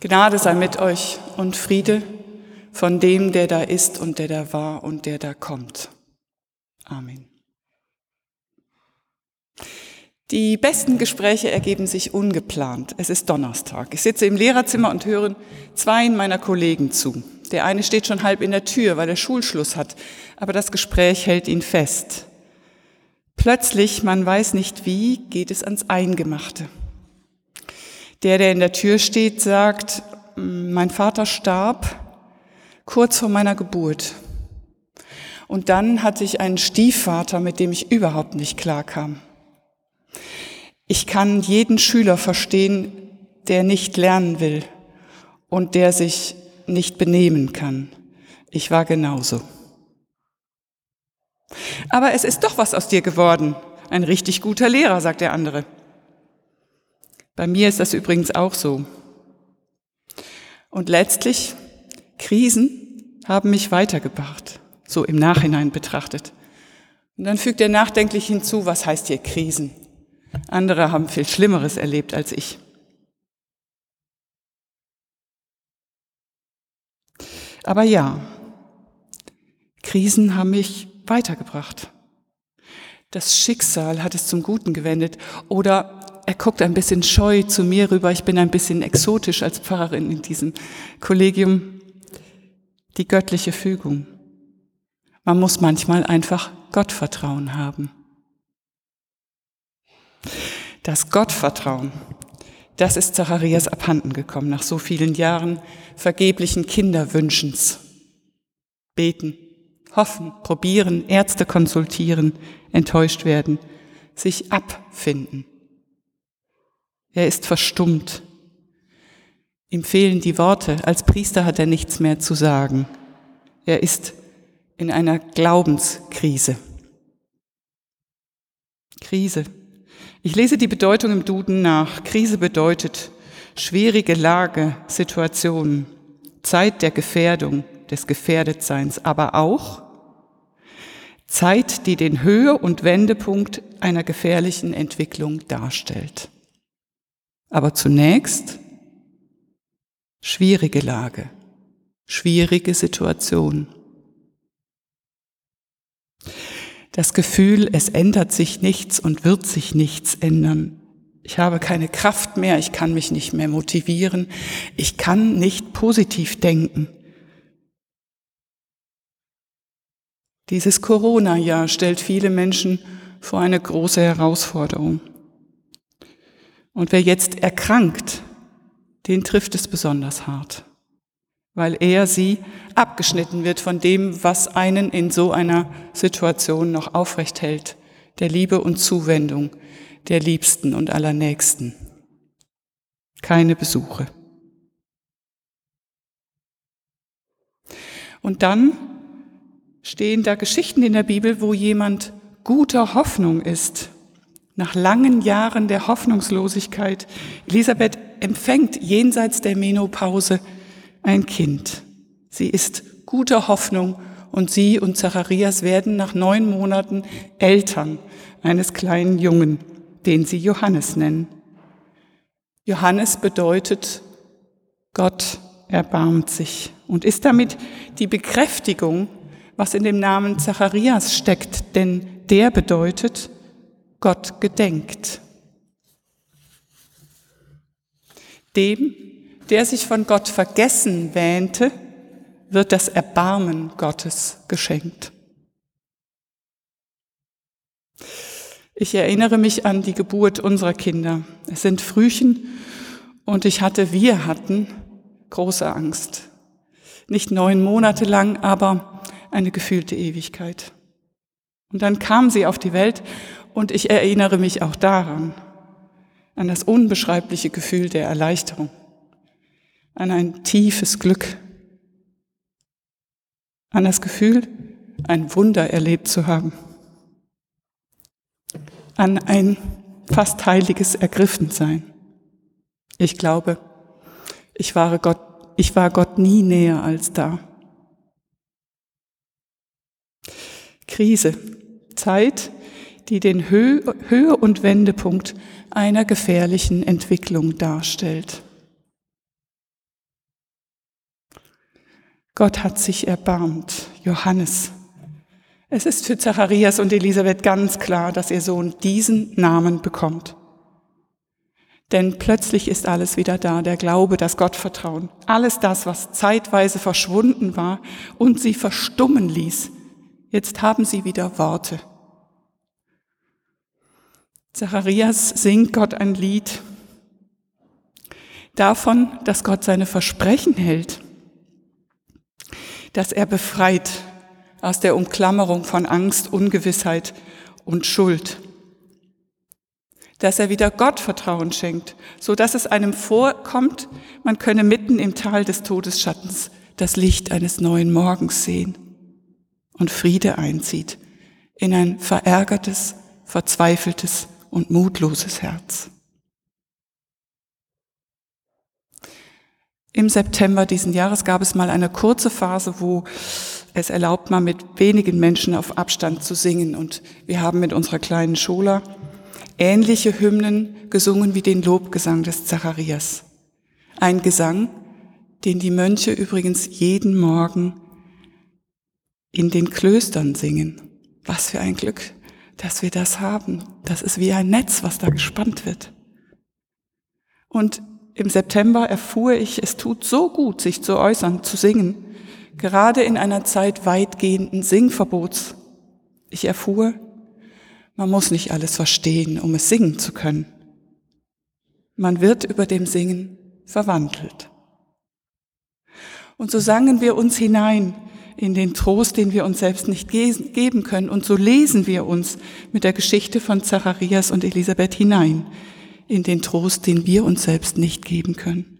Gnade sei mit euch und Friede von dem, der da ist und der da war und der da kommt. Amen. Die besten Gespräche ergeben sich ungeplant. Es ist Donnerstag. Ich sitze im Lehrerzimmer und höre zwei meiner Kollegen zu. Der eine steht schon halb in der Tür, weil er Schulschluss hat, aber das Gespräch hält ihn fest. Plötzlich, man weiß nicht wie, geht es ans Eingemachte. Der, der in der Tür steht, sagt, mein Vater starb kurz vor meiner Geburt. Und dann hatte ich einen Stiefvater, mit dem ich überhaupt nicht klarkam. Ich kann jeden Schüler verstehen, der nicht lernen will und der sich nicht benehmen kann. Ich war genauso. Aber es ist doch was aus dir geworden. Ein richtig guter Lehrer, sagt der andere. Bei mir ist das übrigens auch so. Und letztlich, Krisen haben mich weitergebracht, so im Nachhinein betrachtet. Und dann fügt er nachdenklich hinzu, was heißt hier Krisen? Andere haben viel Schlimmeres erlebt als ich. Aber ja, Krisen haben mich weitergebracht. Das Schicksal hat es zum Guten gewendet oder er guckt ein bisschen scheu zu mir rüber. Ich bin ein bisschen exotisch als Pfarrerin in diesem Kollegium. Die göttliche Fügung. Man muss manchmal einfach Gottvertrauen haben. Das Gottvertrauen, das ist Zacharias abhanden gekommen nach so vielen Jahren vergeblichen Kinderwünschens. Beten, hoffen, probieren, Ärzte konsultieren, enttäuscht werden, sich abfinden. Er ist verstummt. Ihm fehlen die Worte. Als Priester hat er nichts mehr zu sagen. Er ist in einer Glaubenskrise. Krise. Ich lese die Bedeutung im Duden nach. Krise bedeutet schwierige Lage, Situation, Zeit der Gefährdung, des Gefährdetseins, aber auch Zeit, die den Höhe- und Wendepunkt einer gefährlichen Entwicklung darstellt. Aber zunächst schwierige Lage, schwierige Situation. Das Gefühl, es ändert sich nichts und wird sich nichts ändern. Ich habe keine Kraft mehr, ich kann mich nicht mehr motivieren, ich kann nicht positiv denken. Dieses Corona-Jahr stellt viele Menschen vor eine große Herausforderung. Und wer jetzt erkrankt, den trifft es besonders hart, weil er sie abgeschnitten wird von dem, was einen in so einer Situation noch aufrecht hält, der Liebe und Zuwendung der Liebsten und Allernächsten. Keine Besuche. Und dann stehen da Geschichten in der Bibel, wo jemand guter Hoffnung ist nach langen Jahren der Hoffnungslosigkeit, Elisabeth empfängt jenseits der Menopause ein Kind. Sie ist guter Hoffnung und sie und Zacharias werden nach neun Monaten Eltern eines kleinen Jungen, den sie Johannes nennen. Johannes bedeutet, Gott erbarmt sich und ist damit die Bekräftigung, was in dem Namen Zacharias steckt, denn der bedeutet, Gott gedenkt. Dem, der sich von Gott vergessen wähnte, wird das Erbarmen Gottes geschenkt. Ich erinnere mich an die Geburt unserer Kinder. Es sind Frühchen und ich hatte, wir hatten große Angst. Nicht neun Monate lang, aber eine gefühlte Ewigkeit. Und dann kam sie auf die Welt und ich erinnere mich auch daran, an das unbeschreibliche Gefühl der Erleichterung, an ein tiefes Glück, an das Gefühl, ein Wunder erlebt zu haben, an ein fast heiliges Ergriffensein. Ich glaube, ich war Gott, ich war Gott nie näher als da. Krise, Zeit, die den Höhe- und Wendepunkt einer gefährlichen Entwicklung darstellt. Gott hat sich erbarmt. Johannes. Es ist für Zacharias und Elisabeth ganz klar, dass ihr Sohn diesen Namen bekommt. Denn plötzlich ist alles wieder da, der Glaube, das Gottvertrauen, alles das, was zeitweise verschwunden war und sie verstummen ließ. Jetzt haben sie wieder Worte. Zacharias singt Gott ein Lied davon, dass Gott seine Versprechen hält, dass er befreit aus der Umklammerung von Angst, Ungewissheit und Schuld dass er wieder Gott Vertrauen schenkt, so dass es einem vorkommt, man könne mitten im Tal des Todesschattens das Licht eines neuen Morgens sehen und Friede einzieht in ein verärgertes, verzweifeltes und mutloses Herz. Im September diesen Jahres gab es mal eine kurze Phase, wo es erlaubt war, mit wenigen Menschen auf Abstand zu singen. Und wir haben mit unserer kleinen Schola ähnliche Hymnen gesungen wie den Lobgesang des Zacharias. Ein Gesang, den die Mönche übrigens jeden Morgen in den Klöstern singen. Was für ein Glück, dass wir das haben. Das ist wie ein Netz, was da gespannt wird. Und im September erfuhr ich, es tut so gut, sich zu äußern, zu singen, gerade in einer Zeit weitgehenden Singverbots. Ich erfuhr, man muss nicht alles verstehen, um es singen zu können. Man wird über dem Singen verwandelt. Und so sangen wir uns hinein in den Trost, den wir uns selbst nicht geben können. Und so lesen wir uns mit der Geschichte von Zacharias und Elisabeth hinein in den Trost, den wir uns selbst nicht geben können.